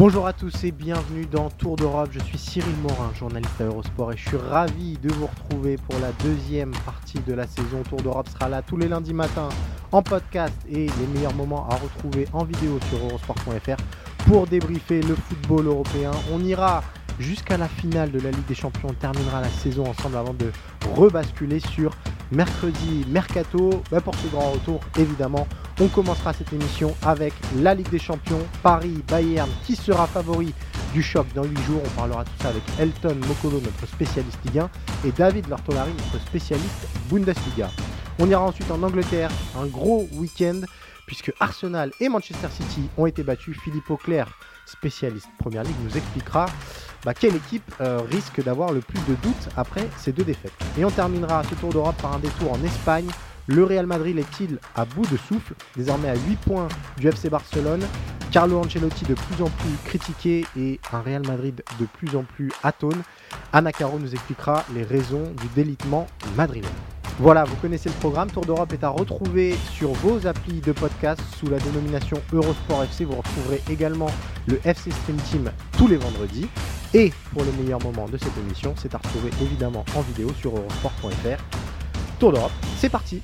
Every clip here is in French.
Bonjour à tous et bienvenue dans Tour d'Europe. Je suis Cyril Morin, journaliste à Eurosport et je suis ravi de vous retrouver pour la deuxième partie de la saison. Tour d'Europe sera là tous les lundis matins en podcast et les meilleurs moments à retrouver en vidéo sur eurosport.fr pour débriefer le football européen. On ira jusqu'à la finale de la Ligue des Champions. On terminera la saison ensemble avant de rebasculer sur mercredi Mercato. Bah, pour ce grand retour, évidemment, on commencera cette émission avec la Ligue des Champions, Paris, Bayern, qui sera favori du choc dans 8 jours. On parlera tout ça avec Elton Mokolo, notre spécialiste Ligue 1, et David Lortolari, notre spécialiste Bundesliga. On ira ensuite en Angleterre, un gros week-end, puisque Arsenal et Manchester City ont été battus. Philippe Auclair, spécialiste Première Ligue, nous expliquera bah, quelle équipe euh, risque d'avoir le plus de doutes après ces deux défaites? Et on terminera ce Tour d'Europe par un détour en Espagne. Le Real Madrid est-il à bout de souffle, désormais à 8 points du FC Barcelone Carlo Ancelotti de plus en plus critiqué et un Real Madrid de plus en plus atone. Anna Caro nous expliquera les raisons du délitement madrilène. Voilà, vous connaissez le programme. Tour d'Europe est à retrouver sur vos applis de podcast sous la dénomination Eurosport FC. Vous retrouverez également le FC Stream Team tous les vendredis. Et pour le meilleur moment de cette émission, c'est à retrouver évidemment en vidéo sur eurosport.fr. Tour d'Europe, c'est parti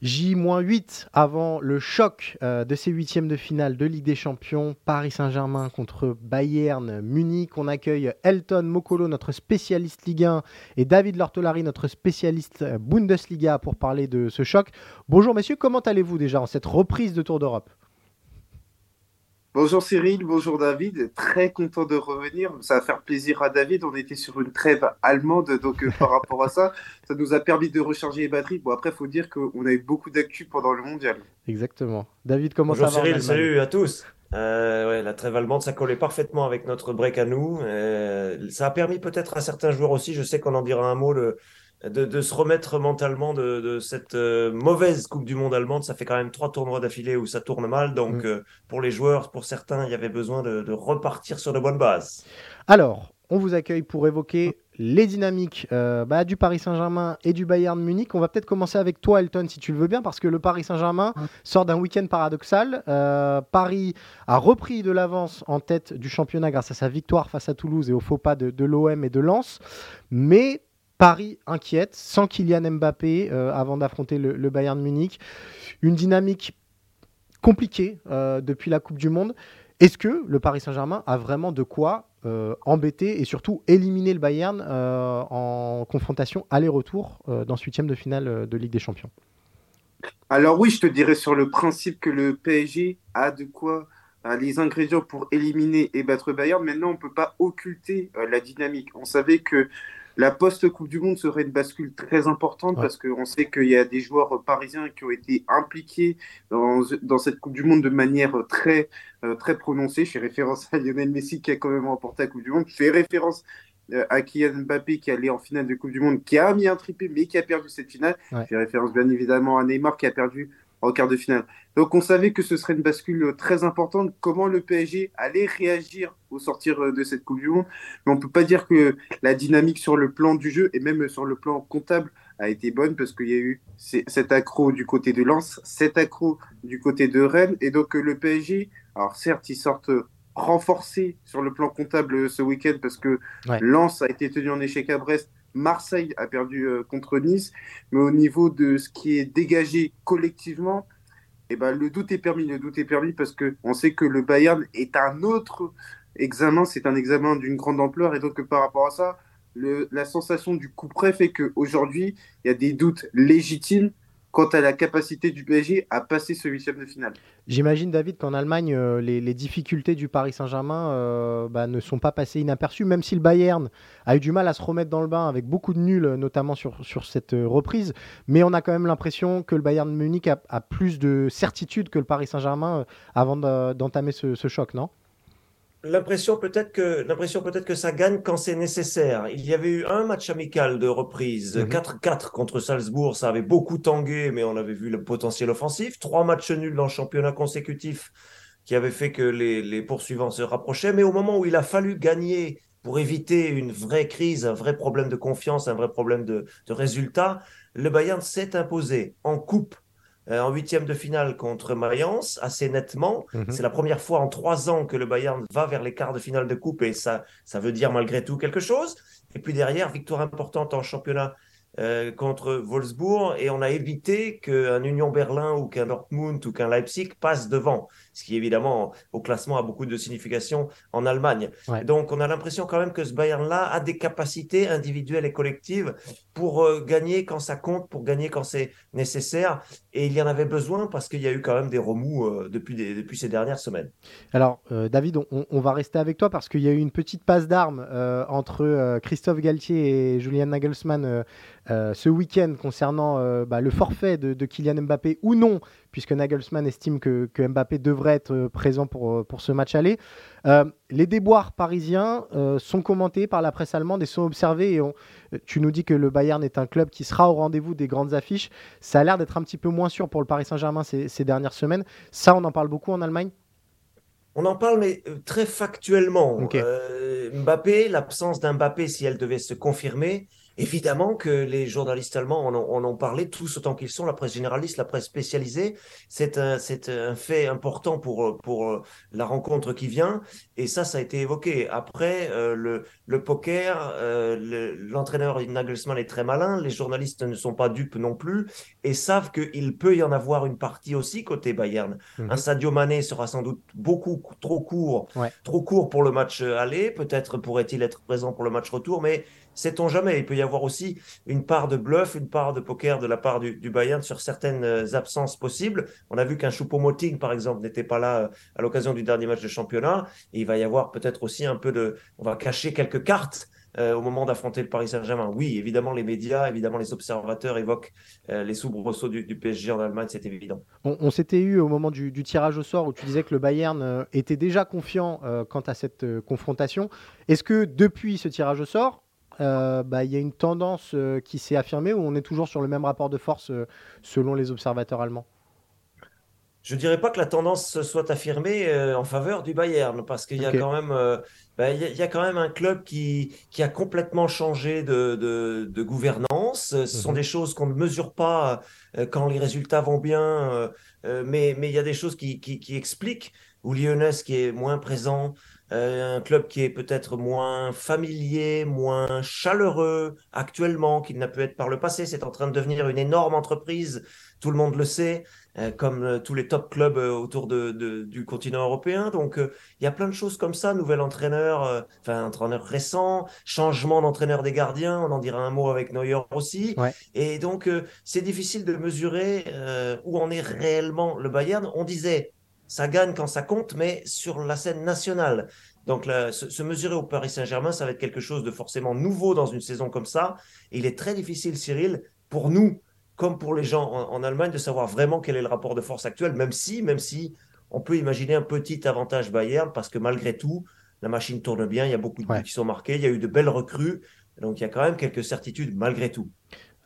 J-8 avant le choc euh, de ces huitièmes de finale de Ligue des Champions, Paris Saint-Germain contre Bayern Munich. On accueille Elton Mokolo, notre spécialiste Ligue 1, et David Lortolari, notre spécialiste Bundesliga, pour parler de ce choc. Bonjour messieurs, comment allez-vous déjà en cette reprise de Tour d'Europe? Bonjour Cyril, bonjour David, très content de revenir. Ça va faire plaisir à David. On était sur une trêve allemande, donc euh, par rapport à ça, ça nous a permis de recharger les batteries. Bon, après, il faut dire qu'on a eu beaucoup d'actu pendant le mondial. Exactement. David, comment bonjour ça va Cyril, salut à tous. Euh, ouais, la trêve allemande, ça collait parfaitement avec notre break à nous. Euh, ça a permis peut-être à certains joueurs aussi, je sais qu'on en dira un mot, le, de, se remettre mentalement de, cette euh, mauvaise Coupe du Monde allemande. Ça fait quand même trois tournois d'affilée où ça tourne mal. Donc, mm. euh, pour les joueurs, pour certains, il y avait besoin de, repartir sur de bonnes bases. Alors, on vous accueille pour évoquer les dynamiques euh, bah, du Paris Saint-Germain et du Bayern Munich. On va peut-être commencer avec toi, Elton, si tu le veux bien, parce que le Paris Saint-Germain sort d'un week-end paradoxal. Paris a repris de l'avance en tête du championnat grâce à sa victoire face à Toulouse et au faux pas de, de l'OM et de Lens. Mais Paris inquiète, sans Kylian Mbappé euh, avant d'affronter le, Bayern Munich. Une dynamique compliquée euh, depuis la Coupe du Monde. Est-ce que le Paris Saint-Germain a vraiment de quoi euh, embêter et surtout éliminer le Bayern en confrontation aller-retour dans ce huitième de finale de Ligue des Champions? Alors oui, je te dirais sur le principe que le PSG a de quoi les ingrédients pour éliminer et battre Bayern. Maintenant, on ne peut pas occulter la dynamique. On savait que la post-Coupe du Monde serait une bascule très importante parce qu'on sait qu'il y a des joueurs parisiens qui ont été impliqués dans, dans cette Coupe du Monde de manière très, euh, très prononcée. Je fais référence à Lionel Messi qui a quand même remporté la Coupe du Monde. Je fais référence euh, à Kylian Mbappé qui allait en finale de Coupe du Monde, qui a mis un triplé mais qui a perdu cette finale. Je fais référence bien évidemment à Neymar qui a perdu en quart de finale. Donc on savait que ce serait une bascule très importante. Comment le PSG allait réagir au sortir euh, de cette Coupe du Monde? Mais on ne peut pas dire que la dynamique sur le plan du jeu et même sur le plan comptable a été bonne parce qu'il y a eu cet accro du côté de Lens, cet accro du côté de Rennes. Et donc le PSG, alors certes, ils sortent renforcés sur le plan comptable euh, ce week-end parce que Lens a été tenu en échec à Brest Marseille a perdu euh, contre Nice, mais au niveau de ce qui est dégagé collectivement, eh ben, le doute est permis. Le doute est permis parce qu'on sait que le Bayern est un autre examen, c'est un examen d'une grande ampleur, et donc par rapport à ça, la sensation du coup près fait qu'aujourd'hui, il y a des doutes légitimes quant à la capacité du PSG à passer ce huitième de finale. J'imagine, David, qu'en Allemagne, euh, les, difficultés du Paris Saint-Germain euh, bah, ne sont pas passées inaperçues, même si le Bayern a eu du mal à se remettre dans le bain avec beaucoup de nuls, notamment sur, sur cette euh, reprise. Mais on a quand même l'impression que le Bayern Munich a, plus de certitude que le Paris Saint-Germain avant d'entamer ce choc, non? L'impression peut-être que l'impression peut-être que ça gagne quand c'est nécessaire. Il y avait eu un match amical de reprise, 4-4 mhm. contre Salzbourg, ça avait beaucoup tangué, mais on avait vu le potentiel offensif. Trois matchs nuls dans le championnat consécutif qui avaient fait que les, poursuivants se rapprochaient. Mais au moment où il a fallu gagner pour éviter une vraie crise, un vrai problème de confiance, un vrai problème de, de résultat, le Bayern s'est imposé en coupe en huitième de finale contre Mayence, assez nettement. Mhm. C'est la première fois en trois ans que le Bayern va vers les quarts de finale de coupe et ça, ça veut dire malgré tout quelque chose. Et puis derrière, victoire importante en championnat euh, contre Wolfsburg et on a évité qu'un Union Berlin ou qu'un Dortmund ou qu'un Leipzig passe devant, ce qui évidemment au classement a beaucoup de signification en Allemagne. Donc on a l'impression quand même que ce Bayern-là a des capacités individuelles et collectives pour euh, gagner quand ça compte, pour gagner quand c'est nécessaire et il y en avait besoin parce qu'il y a eu quand même des remous euh, depuis, depuis ces dernières semaines. Alors David, on, on, va rester avec toi parce qu'il y a eu une petite passe d'armes entre Christophe Galtier et Julian Nagelsmann euh, ce week-end concernant euh, bah, le forfait de, Kylian Mbappé ou non, puisque Nagelsmann estime que, Mbappé devrait être euh, présent pour, pour ce match aller. les déboires parisiens sont commentés par la presse allemande et sont observés. Et tu nous dis que le Bayern est un club qui sera au rendez-vous des grandes affiches. Ça a l'air d'être un petit peu moins sûr pour le Paris Saint-Germain ces, ces dernières semaines. Ça, on en parle beaucoup en Allemagne? On en parle, mais très factuellement. Mbappé, l'absence d'un Mbappé, si elle devait se confirmer, Évidemment que les journalistes allemands en ont, en parlé, tous autant qu'ils sont, la presse généraliste, la presse spécialisée. C'est un, un, fait important pour, pour la rencontre qui vient. Et ça, ça a été évoqué. Après, euh, le, le, poker, euh, l'entraîneur Nagelsmann est très malin. Les journalistes ne sont pas dupes non plus et savent qu'il peut y en avoir une partie aussi côté Bayern. Mhm. Un Sadio Mané sera sans doute beaucoup trop court, trop court pour le match aller. Peut-être pourrait-il être présent pour le match retour, mais sait-on jamais. Il peut y avoir aussi une part de bluff, une part de poker de la part du, Bayern sur certaines euh, absences possibles. On a vu qu'un Choupo-Moting, par exemple, n'était pas là euh, à l'occasion du dernier match de championnat. Il va y avoir peut-être aussi un peu de... On va cacher quelques cartes euh, au moment d'affronter le Paris Saint-Germain. Oui, évidemment, les médias, évidemment, les observateurs évoquent les soubresauts du, PSG en Allemagne, c'est évident. On, s'était eu au moment du, tirage au sort où tu disais que le Bayern était déjà confiant quant à cette confrontation. Est-ce que depuis ce tirage au sort, euh, bah, il y a une tendance euh, qui s'est affirmée ou on est toujours sur le même rapport de force euh, selon les observateurs allemands je ne dirais pas que la tendance soit affirmée en faveur du Bayern, parce qu'il y, a quand même, bah, y, a quand même un club qui, qui a complètement changé de, de, gouvernance. Ce sont mhm. des choses qu'on ne mesure pas quand les résultats vont bien, mais, mais il y a des choses qui, qui, qui expliquent. Ou Lyonnais qui est moins présent, euh, un club qui est peut-être moins familier, moins chaleureux actuellement qu'il n'a pu être par le passé. C'est en train de devenir une énorme entreprise, tout le monde le sait, euh, comme euh, tous les top clubs autour de, du continent européen. Donc il y a plein de choses comme ça. Nouvel entraîneur, enfin entraîneur récent, changement d'entraîneur des gardiens, on en dira un mot avec Neuer aussi. Et donc c'est difficile de mesurer où en est réellement le Bayern. On disait ça gagne quand ça compte, mais sur la scène nationale. Donc, se, mesurer au Paris Saint-Germain, ça va être quelque chose de forcément nouveau dans une saison comme ça. Et il est très difficile, Cyril, pour nous, comme pour les gens en, Allemagne, de savoir vraiment quel est le rapport de force actuel, même si, même si on peut imaginer un petit avantage Bayern, parce que malgré tout, la machine tourne bien, il y a beaucoup de buts qui sont marqués, il y a eu de belles recrues, donc il y a quand même quelques certitudes malgré tout.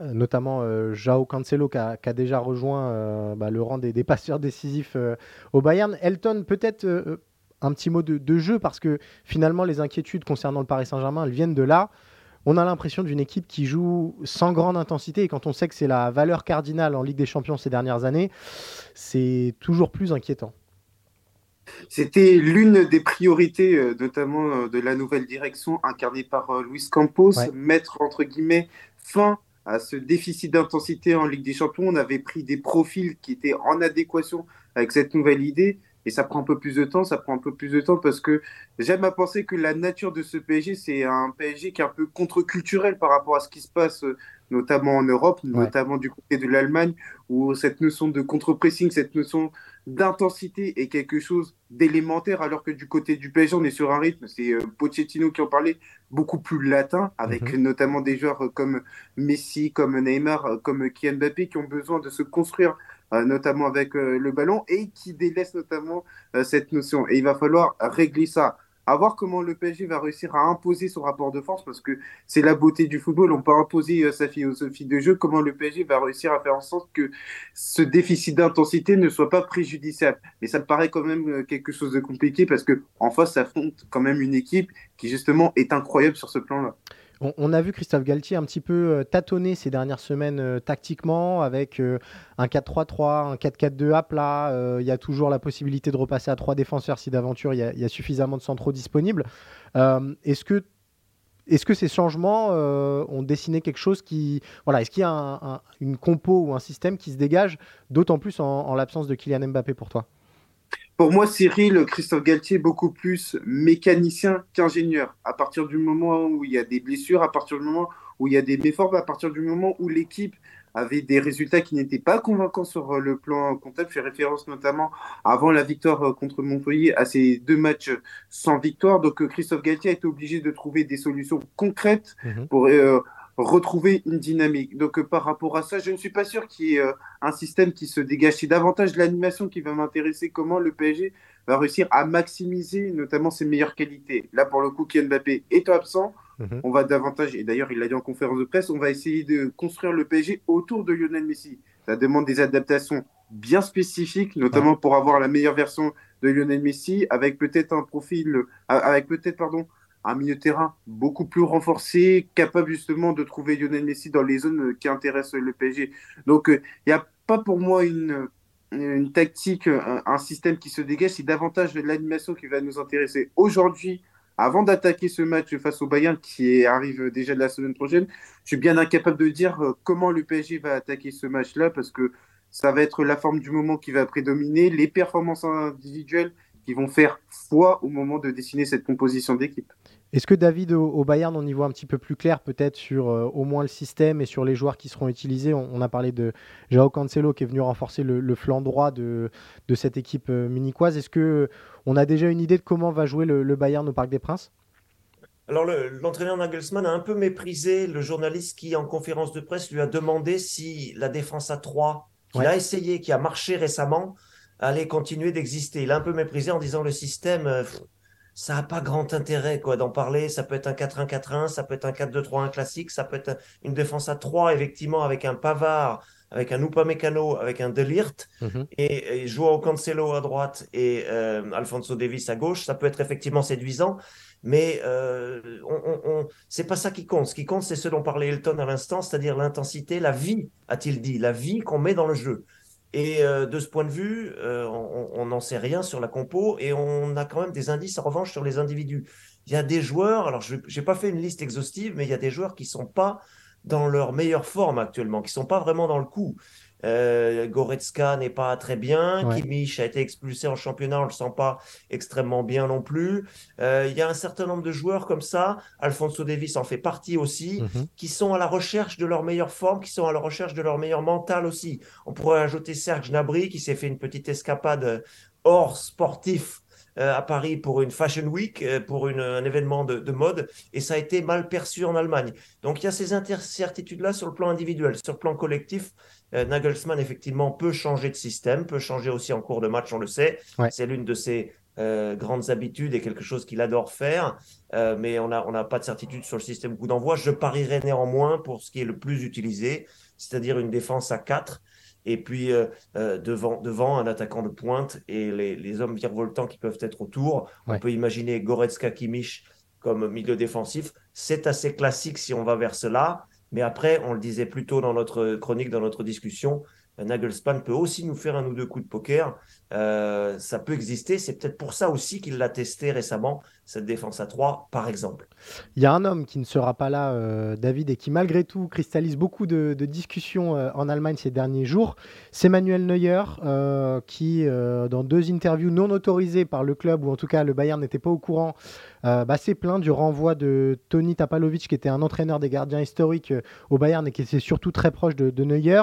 Euh, notamment euh, Jao Cancelo qui a, déjà rejoint euh, bah, le rang des, passeurs décisifs au Bayern. Elton, peut-être un petit mot de, jeu parce que finalement les inquiétudes concernant le Paris Saint-Germain, elles viennent de là. On a l'impression d'une équipe qui joue sans grande intensité et quand on sait que c'est la valeur cardinale en Ligue des Champions ces dernières années, c'est toujours plus inquiétant. C'était l'une des priorités, notamment de la nouvelle direction incarnée par Luis Campos, mettre entre guillemets fin à ce déficit d'intensité en Ligue des Champions. On avait pris des profils qui étaient en adéquation avec cette nouvelle idée. Et ça prend un peu plus de temps, ça prend un peu plus de temps parce que j'aime à penser que la nature de ce PSG, c'est un PSG qui est un peu contre-culturel par rapport à ce qui se passe notamment en Europe, notamment du côté de l'Allemagne, où cette notion de contre-pressing, cette notion d'intensité est quelque chose d'élémentaire, alors que du côté du PSG, on est sur un rythme, c'est euh, Pochettino qui en parlait, beaucoup plus latin, avec mhm. notamment des joueurs comme Messi, comme Neymar, comme Kylian Mbappé, qui ont besoin de se construire euh, notamment avec euh, le ballon, et qui délaissent notamment cette notion. Et il va falloir régler ça à voir comment le PSG va réussir à imposer son rapport de force, parce que c'est la beauté du football, on peut imposer euh, sa philosophie de jeu, comment le PSG va réussir à faire en sorte que ce déficit d'intensité ne soit pas préjudiciable. Mais ça me paraît quand même euh, quelque chose de compliqué, parce que en face, ça affronte quand même une équipe qui justement est incroyable sur ce plan-là. On, a vu Christophe Galtier un petit peu euh, tâtonner ces dernières semaines euh, tactiquement avec euh, un 4-3-3, un 4-4-2 à plat. Il y a toujours la possibilité de repasser à trois défenseurs si d'aventure il y, a suffisamment de centraux disponibles. Est-ce que est-ce que ces changements ont dessiné quelque chose qui. Voilà, est-ce qu'il y a une compo ou un système qui se dégage, d'autant plus en l'absence de Kylian Mbappé pour toi? Pour moi, Cyril, Christophe Galtier est beaucoup plus mécanicien qu'ingénieur. À partir du moment où il y a des blessures, à partir du moment où il y a des méformes, à partir du moment où l'équipe avait des résultats qui n'étaient pas convaincants sur le plan comptable. Je fais référence notamment avant la victoire contre Montpellier à ces deux matchs sans victoire. Donc Christophe Galtier a été obligé de trouver des solutions concrètes mhm. pour euh, retrouver une dynamique. Donc euh, par rapport à ça, je ne suis pas sûr qu'il y ait euh, un système qui se dégage. C'est davantage l'animation qui va m'intéresser, comment le PSG va réussir à maximiser notamment ses meilleures qualités. Là, pour le coup, Kylian Mbappé est absent. Mhm. On va davantage, et d'ailleurs il l'a dit en conférence de presse, on va essayer de construire le PSG autour de Lionel Messi. Ça demande des adaptations bien spécifiques, notamment pour avoir la meilleure version de Lionel Messi, avec peut-être un profil, euh, avec peut-être, pardon, un milieu de terrain beaucoup plus renforcé, capable justement de trouver Lionel Messi dans les zones qui intéressent le PSG. Donc, il euh, n'y a pas pour moi une, tactique, un, système qui se dégage, c'est davantage l'animation qui va nous intéresser. Aujourd'hui, avant d'attaquer ce match face au Bayern qui arrive déjà la semaine prochaine, je suis bien incapable de dire euh, comment le PSG va attaquer ce match-là parce que ça va être la forme du moment qui va prédominer, les performances individuelles qui vont faire foi au moment de dessiner cette composition d'équipe. Est-ce que David, au, Bayern, on y voit un petit peu plus clair peut-être sur euh, au moins le système et sur les joueurs qui seront utilisés? On, a parlé de Joao Cancelo qui est venu renforcer le, flanc droit de, de cette équipe euh, munichoise. Est-ce que on a déjà une idée de comment va jouer le, Bayern au Parc des Princes? Alors, l'entraîneur Nagelsmann a un peu méprisé le journaliste qui, en conférence de presse, lui a demandé si la défense à 3, qu'il a essayé, qui a marché récemment, allait continuer d'exister. Il a un peu méprisé en disant le système, euh, ça n'a pas grand intérêt quoi d'en parler. Ça peut être un 4-1-4-1, ça peut être un 4-2-3-1 classique, ça peut être une défense à 3, effectivement, avec un Pavard, avec un Upamecano, avec un Delirte, mhm. et, et Joao Cancelo à droite et euh, Alfonso Davis à gauche. Ça peut être effectivement séduisant, mais euh, on, on, c'est pas ça qui compte. Ce qui compte, c'est ce dont parlait Elton à l'instant, c'est-à-dire l'intensité, la vie, a-t-il dit, la vie qu'on met dans le jeu. Et euh, de ce point de vue, euh, on n'en sait rien sur la compo et on a quand même des indices en revanche sur les individus. Il y a des joueurs, alors je n'ai pas fait une liste exhaustive, mais il y a des joueurs qui ne sont pas dans leur meilleure forme actuellement, qui ne sont pas vraiment dans le coup. Euh, Goretzka n'est pas très bien. Kimmich a été expulsé en championnat, on ne le sent pas extrêmement bien non plus. Euh, il y a un certain nombre de joueurs comme ça, Alfonso Davis en fait partie aussi, mhm. qui sont à la recherche de leur meilleure forme, qui sont à la recherche de leur meilleur mental aussi. On pourrait ajouter Serge Gnabry qui s'est fait une petite escapade hors sportif euh, à Paris pour une Fashion Week, pour un événement de, de, mode, et ça a été mal perçu en Allemagne. Donc il y a ces incertitudes-là sur le plan individuel. Sur le plan collectif, euh, Nagelsmann, effectivement, peut changer de système, peut changer aussi en cours de match, on le sait. C'est l'une de ses euh, grandes habitudes et quelque chose qu'il adore faire. Euh, mais on n'a on pas de certitude sur le système coup d'envoi. Je parierais néanmoins pour ce qui est le plus utilisé, c'est-à-dire une défense à 4 et puis devant, devant un attaquant de pointe et les, les hommes virevoltants qui peuvent être autour. On peut imaginer Goretzka Kimmich comme milieu défensif. C'est assez classique si on va vers cela. Mais après, on le disait plus tôt dans notre chronique, dans notre discussion, Nagelsmann peut aussi nous faire un ou deux coups de poker euh, ça peut exister. C'est peut-être pour ça aussi qu'il l'a testé récemment, cette défense à 3, par exemple. Il y a un homme qui ne sera pas là, euh, David, et qui malgré tout cristallise beaucoup de, discussions euh, en Allemagne ces derniers jours. C'est Manuel Neuer, qui, dans deux interviews non autorisées par le club, ou en tout cas le Bayern n'était pas au courant, bah, s'est plaint du renvoi de Tony Tapalovic, qui était un entraîneur des gardiens historiques au Bayern et qui était surtout très proche de, de Neuer.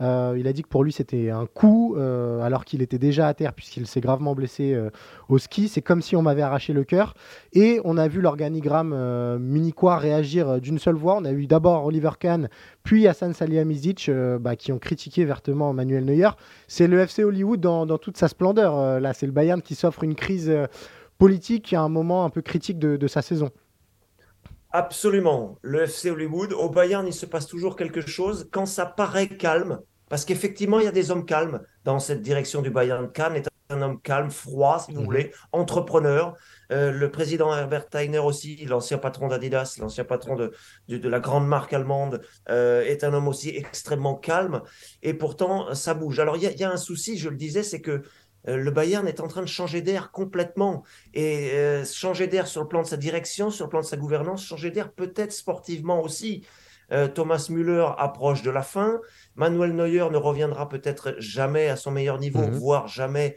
Euh, il a dit que pour lui c'était un coup, euh, alors qu'il était déjà à terre puisqu'il s'est gravement blessé euh, au ski. C'est comme si on m'avait arraché le cœur. Et on a vu l'organigramme munichois réagir d'une seule voix. On a eu d'abord Oliver Kahn, puis Hassan Salihamidzic, bah, qui ont critiqué vertement Manuel Neuer. C'est le FC Hollywood dans, toute sa splendeur. là, c'est le Bayern qui s'offre une crise politique à un moment un peu critique de sa saison. Absolument. Le FC Hollywood, au Bayern, il se passe toujours quelque chose quand ça paraît calme. Parce qu'effectivement, il y a des hommes calmes dans cette direction du Bayern. Kahn est un homme calme, froid, si vous mhm. voulez, entrepreneur. Euh, le président Herbert Teiner aussi, l'ancien patron d'Adidas, l'ancien patron de, de, la grande marque allemande, euh, est un homme aussi extrêmement calme. Et pourtant, ça bouge. Alors, il y, y, a un souci, je le disais, c'est que le Bayern est en train de changer d'air complètement. Et euh, changer d'air sur le plan de sa direction, sur le plan de sa gouvernance, changer d'air peut-être sportivement aussi. Euh, Thomas Müller approche de la fin. Manuel Neuer ne reviendra peut-être jamais à son meilleur niveau, mhm. voire jamais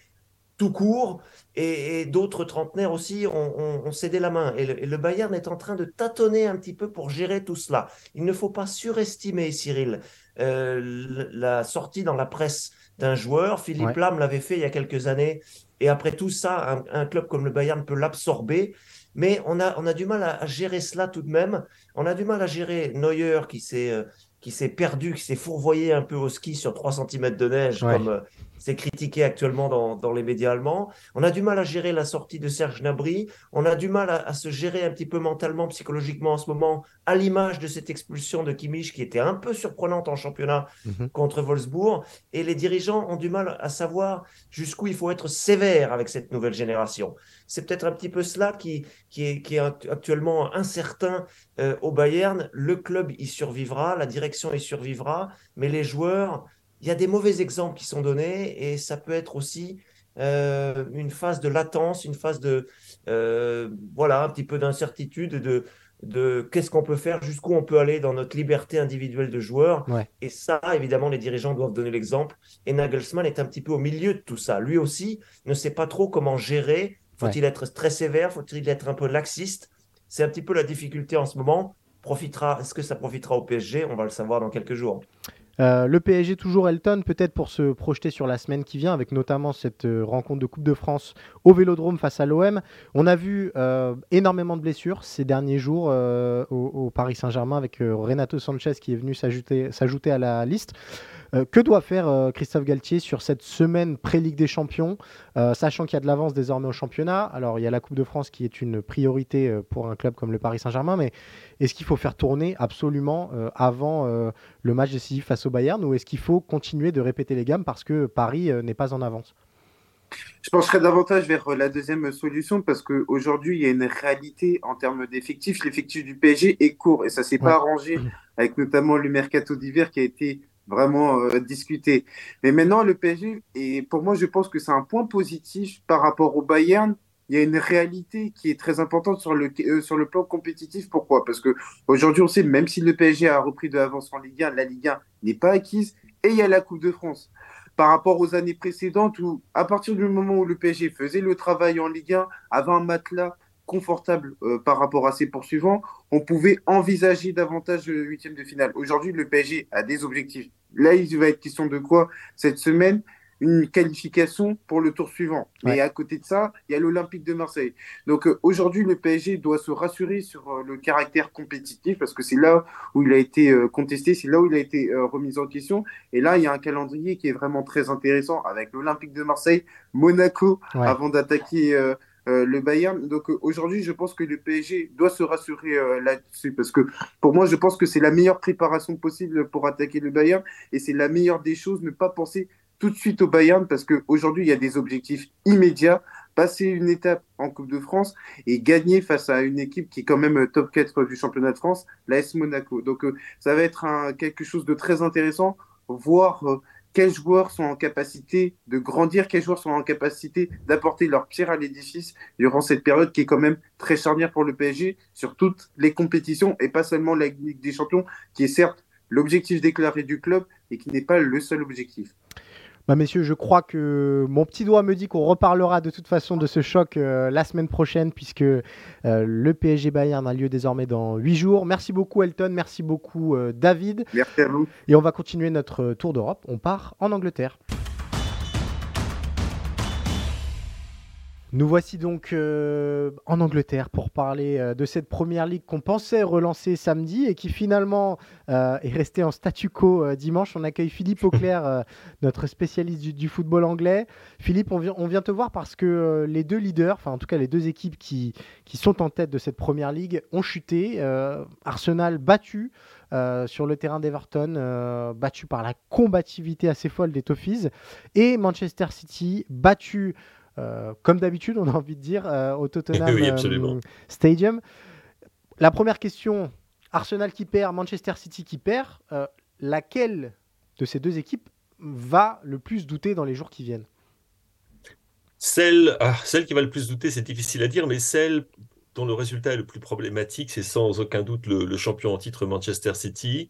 tout court. Et, d'autres trentenaires aussi ont, cédé la main. Et le, Bayern est en train de tâtonner un petit peu pour gérer tout cela. Il ne faut pas surestimer, Cyril, la sortie dans la presse d'un joueur. Philippe Lam l'avait fait il y a quelques années. Et après tout ça, un, club comme le Bayern peut l'absorber. Mais on a, on a du mal à, gérer cela tout de même. On a du mal à gérer Neuer qui s'est euh, qui s'est perdu, qui s'est fourvoyé un peu au ski sur 3 cm de neige, comme euh, c'est critiqué actuellement dans, dans, les médias allemands. On a du mal à gérer la sortie de Serge Gnabry. On a du mal à, se gérer un petit peu mentalement, psychologiquement en ce moment, à l'image de cette expulsion de Kimmich qui était un peu surprenante en championnat mhm. contre Wolfsburg. Et les dirigeants ont du mal à savoir jusqu'où il faut être sévère avec cette nouvelle génération. C'est peut-être un petit peu cela qui, qui, est, qui est actuellement incertain euh, au Bayern. Le club y survivra, la direction y survivra, mais les joueurs il y a des mauvais exemples qui sont donnés et ça peut être aussi euh, une phase de latence, une phase de euh, voilà un petit peu d'incertitude de de qu'est-ce qu'on peut faire, jusqu'où on peut aller dans notre liberté individuelle de joueur. Et ça, évidemment, les dirigeants doivent donner l'exemple. Et Nagelsmann est un petit peu au milieu de tout ça. Lui aussi ne sait pas trop comment gérer. Faut-il être très sévère? Faut-il être un peu laxiste? C'est un petit peu la difficulté en ce moment. Profitera Est-ce que ça profitera au PSG On va le savoir dans quelques jours. Euh, le PSG toujours Elton, peut-être pour se projeter sur la semaine qui vient, avec notamment cette euh, rencontre de Coupe de France au Vélodrome face à l'OM. On a vu euh, énormément de blessures ces derniers jours au, Paris Saint-Germain avec Renato Sanchez qui est venu s'ajouter à la liste. Euh, que doit faire euh, Christophe Galtier sur cette semaine pré-Ligue des Champions, euh, sachant qu'il y a de l'avance désormais au championnat? Alors, il y a la Coupe de France qui est une priorité pour un club comme le Paris Saint-Germain, mais est-ce qu'il faut faire tourner absolument avant le match décisif face au Bayern ou est-ce qu'il faut continuer de répéter les gammes parce que Paris n'est pas en avance? Je penserais davantage vers la deuxième solution parce qu'aujourd'hui, il y a une réalité en termes d'effectifs. L'effectif du PSG est court et ça ne s'est pas arrangé avec notamment le mercato d'hiver qui a été vraiment euh, discuter. Mais maintenant, le PSG, et pour moi, je pense que c'est un point positif par rapport au Bayern. Il y a une réalité qui est très importante sur le, euh, sur le plan compétitif. Pourquoi? Parce que aujourd'hui, on sait, même si le PSG a repris de l'avance en Ligue 1, la Ligue 1 n'est pas acquise et il y a la Coupe de France. Par rapport aux années précédentes où, à partir du moment où le PSG faisait le travail en Ligue 1, avait un matelas confortable euh, par rapport à ses poursuivants, on pouvait envisager davantage le huitième de finale. Aujourd'hui, le PSG a des objectifs. Là, il va être question de quoi cette semaine? Une qualification pour le tour suivant. Mais à côté de ça, il y a l'Olympique de Marseille. Donc euh, aujourd'hui, le PSG doit se rassurer sur euh, le caractère compétitif parce que c'est là où il a été contesté, c'est là où il a été remis en question. Et là, il y a un calendrier qui est vraiment très intéressant avec l'Olympique de Marseille, Monaco, avant d'attaquer euh, le Bayern. Donc euh, aujourd'hui, je pense que le PSG doit se rassurer euh, là-dessus parce que pour moi, je pense que c'est la meilleure préparation possible pour attaquer le Bayern et c'est la meilleure des choses, ne pas penser tout de suite au Bayern parce qu'aujourd'hui, il y a des objectifs immédiats. Passer une étape en Coupe de France et gagner face à une équipe qui est quand même top 4 du championnat de France, l'AS Monaco. Donc ça va être quelque chose de très intéressant, voir quels joueurs sont en capacité de grandir, quels joueurs sont en capacité d'apporter leur pierre à l'édifice durant cette période qui est quand même très charnière pour le PSG sur toutes les compétitions et pas seulement la Ligue des Champions, qui est certes l'objectif déclaré du club et qui n'est pas le seul objectif. Bah messieurs, je crois que mon petit doigt me dit qu'on reparlera de toute façon de ce choc euh, la semaine prochaine puisque euh, le PSG Bayern a lieu désormais dans 8 jours. Merci beaucoup Elton, merci beaucoup euh, David. Merci à vous. Et on va continuer notre tour d'Europe. On part en Angleterre. Nous voici donc euh, en Angleterre pour parler euh, de cette première ligue qu'on pensait relancer samedi et qui finalement euh, est restée en statu quo dimanche. On accueille Philippe Auclair, notre spécialiste du, football anglais. Philippe, on vient, te voir parce que les deux leaders, enfin en tout cas les deux équipes qui, qui sont en tête de cette première ligue, ont chuté. Arsenal battu. sur le terrain d'Everton, battu par la combativité assez folle des Toffees, et Manchester City battu euh, comme d'habitude, on a envie de dire, euh, au Tottenham euh, Stadium. La première question, Arsenal qui perd, Manchester City qui perd, laquelle de ces deux équipes va le plus douter dans les jours qui viennent? Celle, ah, celle qui va le plus douter, c'est difficile à dire, mais celle dont le résultat est le plus problématique, c'est sans aucun doute le, champion en titre Manchester City.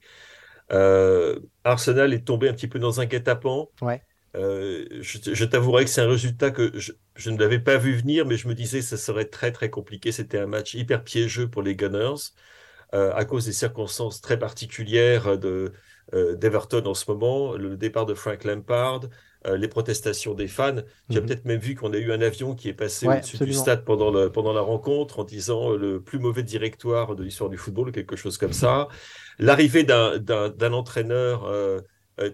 Arsenal est tombé un petit peu dans un guet-apens. Ouais. Euh, je, t'avouerai que c'est un résultat que je, ne l'avais pas vu venir, mais je me disais que ça serait très très compliqué. C'était un match hyper piégeux pour les Gunners euh, à cause des circonstances très particulières de euh, d'Everton en ce moment, le départ de Frank Lampard, les protestations des fans. Tu as peut-être même vu qu'on a eu un avion qui est passé au-dessus du stade pendant, le, pendant la rencontre en disant le plus mauvais directoire de l'histoire du football quelque chose comme ça. L'arrivée d'un entraîneur euh,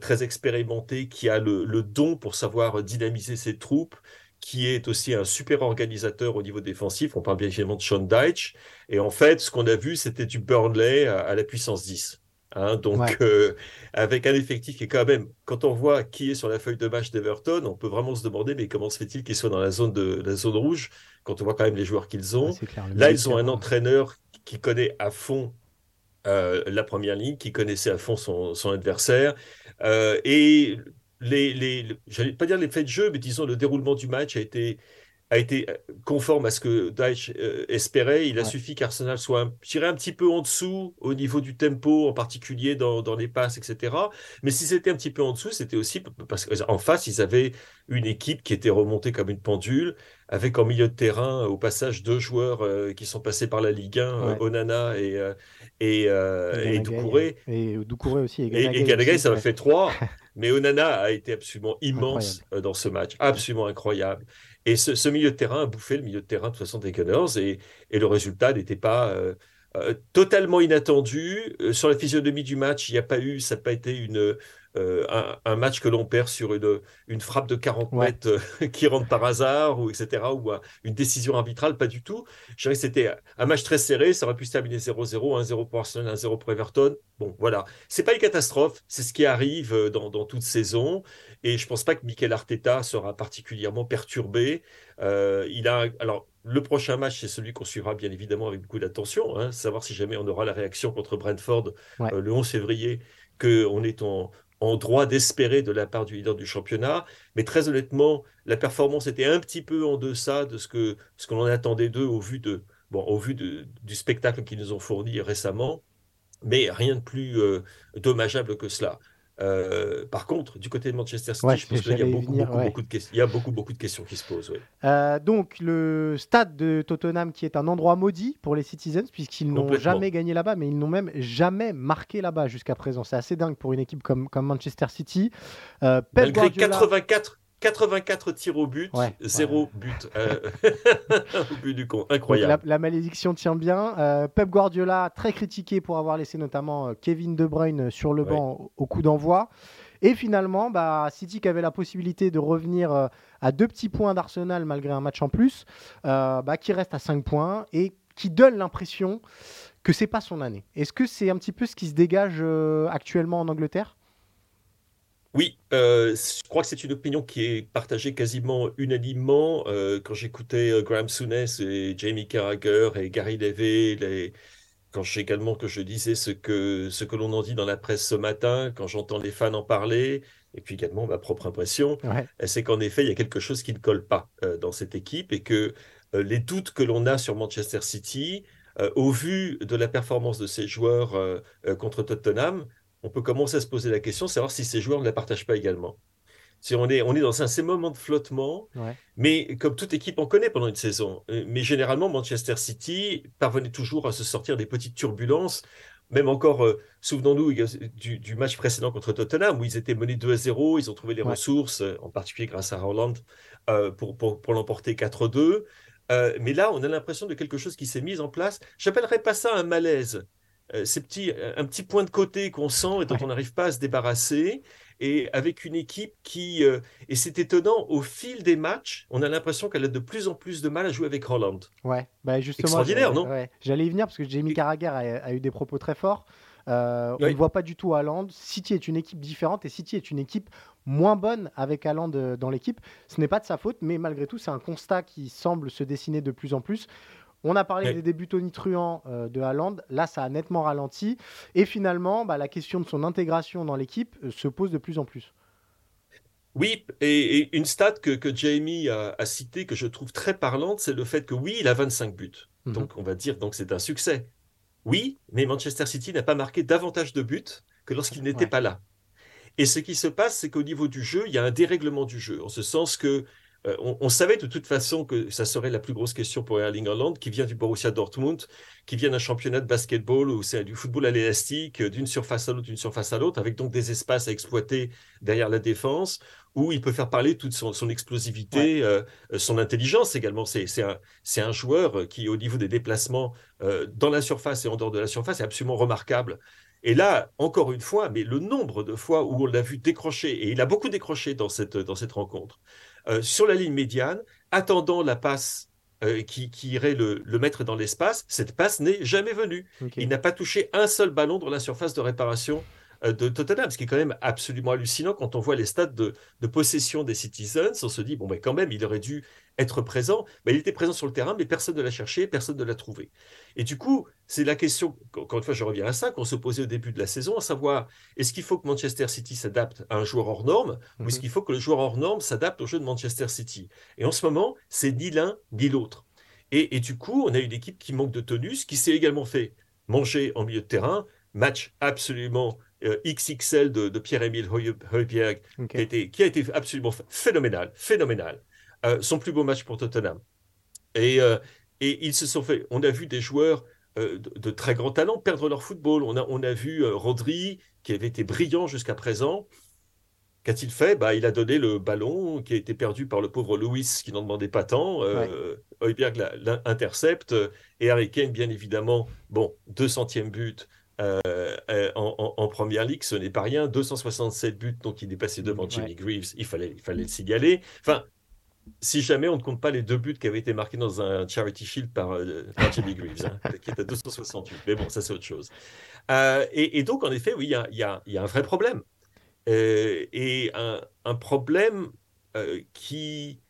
très expérimenté, qui a le, don pour savoir dynamiser ses troupes, qui est aussi un super organisateur au niveau défensif. On parle bien évidemment de Sean Dyche. Et en fait, ce qu'on a vu, c'était du Burnley à, la puissance 10. Hein. donc, euh, avec un effectif qui est quand même, quand on voit qui est sur la feuille de match d'Everton, on peut vraiment se demander, mais comment se fait-il qu'ils soient dans la zone, de, la zone rouge quand on voit quand même les joueurs qu'ils ont Là, ils ont un entraîneur qui connaît à fond euh, la première ligne, qui connaissait à fond son, adversaire. Euh, et les, les, j'allais pas dire les faits de jeu, mais disons le déroulement du match a été a été conforme à ce que Daesh euh, espérait. Il a suffi qu'Arsenal soit, je un petit peu en dessous au niveau du tempo, en particulier dans, dans les passes, etc. Mais si c'était un petit peu en dessous, c'était aussi parce qu'en face, ils avaient une équipe qui était remontée comme une pendule, avec en milieu de terrain, au passage, deux joueurs euh, qui sont passés par la Ligue 1, Onana et, et, et, Doucouré. Et Doucouré aussi. Et, et ça m'a fait trois. Mais Onana a été absolument immense dans ce match, absolument incroyable. Et ce, milieu de terrain a bouffé le milieu de terrain de toute façon des Gunners et, et le résultat n'était pas euh, euh, totalement inattendu. Euh, sur la physionomie du match, il n'y a pas eu, ça n'a pas été une, un, match que l'on perd sur une, une frappe de 40 mètres qui rentre par hasard, ou etc., ou une décision arbitrale, pas du tout. Je dirais que c'était un match très serré, ça aurait pu se terminer 0-0, 1-0 pour Arsenal, 1-0 pour Everton. Bon, voilà. C'est pas une catastrophe, c'est ce qui arrive dans, dans toute saison. Et je ne pense pas que Mikel Arteta sera particulièrement perturbé. Euh, il a, alors, le prochain match, c'est celui qu'on suivra bien évidemment avec beaucoup d'attention, hein, savoir si jamais on aura la réaction contre Brentford euh, le 11 février, qu'on est en, droit d'espérer de la part du leader du championnat. Mais très honnêtement, la performance était un petit peu en deçà de ce que ce l'on attendait d'eux au vu de au vu du spectacle qu'ils nous ont fourni récemment. Mais rien de plus euh, dommageable que cela. Euh, par contre, du côté de Manchester City, je pense qu'il y a beaucoup, beaucoup, de questions, il y a beaucoup, beaucoup de questions qui se posent. Euh, donc, le stade de Tottenham, qui est un endroit maudit pour les Citizens, puisqu'ils n'ont jamais gagné là-bas, mais ils n'ont même jamais marqué là-bas jusqu'à présent. C'est assez dingue pour une équipe comme, comme Manchester City. Euh, Malgré 84 84 tirs au but, 0 but euh, au but du con. Incroyable. La, malédiction tient bien. Euh, Pep Guardiola, très critiqué pour avoir laissé notamment euh, Kevin De Bruyne sur le banc au, coup d'envoi. Et finalement, bah, City qui avait la possibilité de revenir à deux petits points d'Arsenal malgré un match en plus, bah, qui reste à 5 points et qui donne l'impression que c'est pas son année. Est-ce que c'est un petit peu ce qui se dégage actuellement en Angleterre? Oui, euh, je crois que c'est une opinion qui est partagée quasiment unanimement. Euh, quand j'écoutais euh, Graham Souness et Jamie Carragher et Gary Levy, quand également que je disais ce que, ce que l'on en dit dans la presse ce matin, quand j'entends les fans en parler, et puis également ma propre impression, c'est qu'en effet, il y a quelque chose qui ne colle pas dans cette équipe et que les doutes que l'on a sur Manchester City, au vu de la performance de ces joueurs contre Tottenham, on peut commencer à se poser la question, savoir si ces joueurs ne la partagent pas également. Si on, est, on est dans un, ces moments de flottement, mais comme toute équipe, on connaît pendant une saison. Mais généralement, Manchester City parvenait toujours à se sortir des petites turbulences même encore, euh, souvenons-nous du, match précédent contre Tottenham, où ils étaient menés 2 à 0, ils ont trouvé les ressources, euh, en particulier grâce à Roland, euh, pour, pour, pour l'emporter 4-2. mais là, on a l'impression de quelque chose qui s'est mis en place. J'appellerais pas ça un malaise. C'est petit, un petit point de côté qu'on sent et dont on n'arrive pas à se débarrasser et avec une équipe qui, euh, et c'est étonnant, au fil des matchs, on a l'impression qu'elle a de plus en plus de mal à jouer avec Holland. Ouais, bah justement. Extraordinaire, non J'allais y venir parce que Jamie Carragher a, eu des propos très forts. Euh, on ne voit pas du tout Haaland. City est une équipe différente et City est une équipe moins bonne avec Haaland euh, dans l'équipe. Ce n'est pas de sa faute, mais malgré tout, c'est un constat qui semble se dessiner de plus en plus. On a parlé des débuts tonitruants euh, de Haaland. Là, ça a nettement ralenti. Et finalement, bah, la question de son intégration dans l'équipe euh, se pose de plus en plus. Oui, et, une stat que, Jamie a, citée que je trouve très parlante, c'est le fait que oui, il a 25 buts. Mhm. Donc on va dire donc c'est un succès. Oui, mais Manchester City n'a pas marqué davantage de buts que lorsqu'il n'était pas là. Et ce qui se passe, c'est qu'au niveau du jeu, il y a un dérèglement du jeu, en ce sens que euh, on, savait de toute façon que ça serait la plus grosse question pour Erling Haaland, qui vient du Borussia Dortmund, qui vient d'un championnat de basketball où c'est du football à l'élastique, euh, d'une surface à l'autre, d'une surface à l'autre, avec donc des espaces à exploiter derrière la défense, où il peut faire parler toute son, explosivité, euh, son intelligence également. C'est un, un, joueur qui, au niveau des déplacements dans la surface et en dehors de la surface, est absolument remarquable. Et là, encore une fois, mais le nombre de fois où on l'a vu décrocher, et il a beaucoup décroché dans cette, dans cette rencontre, euh, sur la ligne médiane, attendant la passe euh, qui, irait le, mettre dans l'espace. Cette passe n'est jamais venue. Il n'a pas touché un seul ballon dans la surface de réparation euh, de Tottenham, ce qui est quand même absolument hallucinant quand on voit les stats de, possession des Citizens. On se dit, bon, mais quand même, il aurait dû être présent. Mais il était présent sur le terrain, mais personne ne l'a cherché, personne ne l'a trouvé. Et du coup, c'est la question, encore une fois, je reviens à ça, qu'on se posait au début de la saison, à savoir, est-ce qu'il faut que Manchester City s'adapte à un joueur hors norme, ou est-ce mhm. qu'il faut que le joueur hors norme s'adapte au jeu de Manchester City? Et en ce moment, c'est ni l'un ni l'autre. Et, et, du coup, on a une équipe qui manque de tonus, qui s'est également fait manger en milieu de terrain, match absolument euh, XXL de, Pierre-Émile Højbjerg, qui, a été absolument phénoménal, phénoménal. Euh, son plus beau match pour Tottenham. Et, euh, et ils se sont fait, on a vu des joueurs de, très grand talent perdre leur football. On a, on a vu Rodri, qui avait été brillant jusqu'à présent. Qu'a-t-il fait? Bah, Il a donné le ballon qui a été perdu par le pauvre Louis, qui n'en demandait pas tant. Højbjerg l'intercepte. Et Harry Kane, bien évidemment, bon, 200e but euh, euh, en, première ligue, ce n'est pas rien. 267 buts, donc il est passé devant Jimmy Greaves. Il fallait, il fallait le signaler. Enfin, si jamais on ne compte pas les deux buts qui avaient été marqués dans un Charity Shield par, euh, Jimmy Greaves, hein, qui est à 268. Mais bon, ça c'est autre chose. et, donc, en effet, oui, il y a, un vrai problème. et un, un problème qui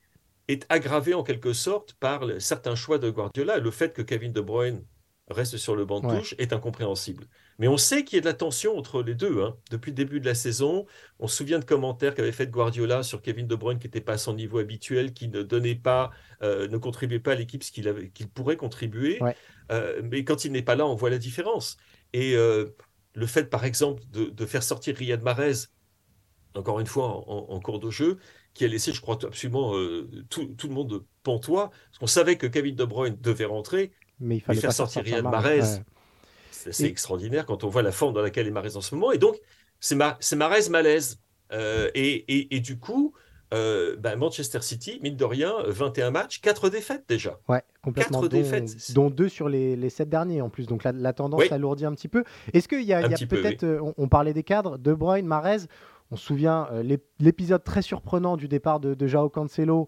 est aggravé en quelque sorte par certains choix de Guardiola. Le fait que Kevin De Bruyne reste sur le banc de touche est incompréhensible. Mais on sait qu'il y a de la tension entre les deux. Hein. Depuis le début de la saison, on se souvient de commentaires qu'avait fait Guardiola sur Kevin De Bruyne qui n'était pas à son niveau habituel, qui ne donnait pas, euh, ne contribuait pas à l'équipe ce qu'il pourrait contribuer. Euh, mais quand il n'est pas là, on voit la différence. Et euh, le fait, par exemple, de, faire sortir Riyad Mahrez, encore une fois en, cours de jeu, qui a laissé, je crois, absolument tout, tout, le monde pantois, parce qu'on savait que Kevin De Bruyne devait rentrer, mais il fallait faire sortir Riyad Mahrez. C'est extraordinaire quand on voit la forme dans laquelle est Mahrez en ce moment. Et donc, c'est Mahrez malaise. Euh, et, et, du coup, euh, ben, Manchester City, mine de rien, 21 matchs, 4 défaites déjà. Ouais, complètement. 4 défaites. Dont 2 sur les, les 7 derniers en plus. Donc la, la tendance s'alourdit un petit peu. Est-ce qu'il y a, a peut-être, euh, on, parlait des cadres, De Bruyne, Mahrez, on se souvient l'épisode très surprenant du départ de, de Jao Cancelo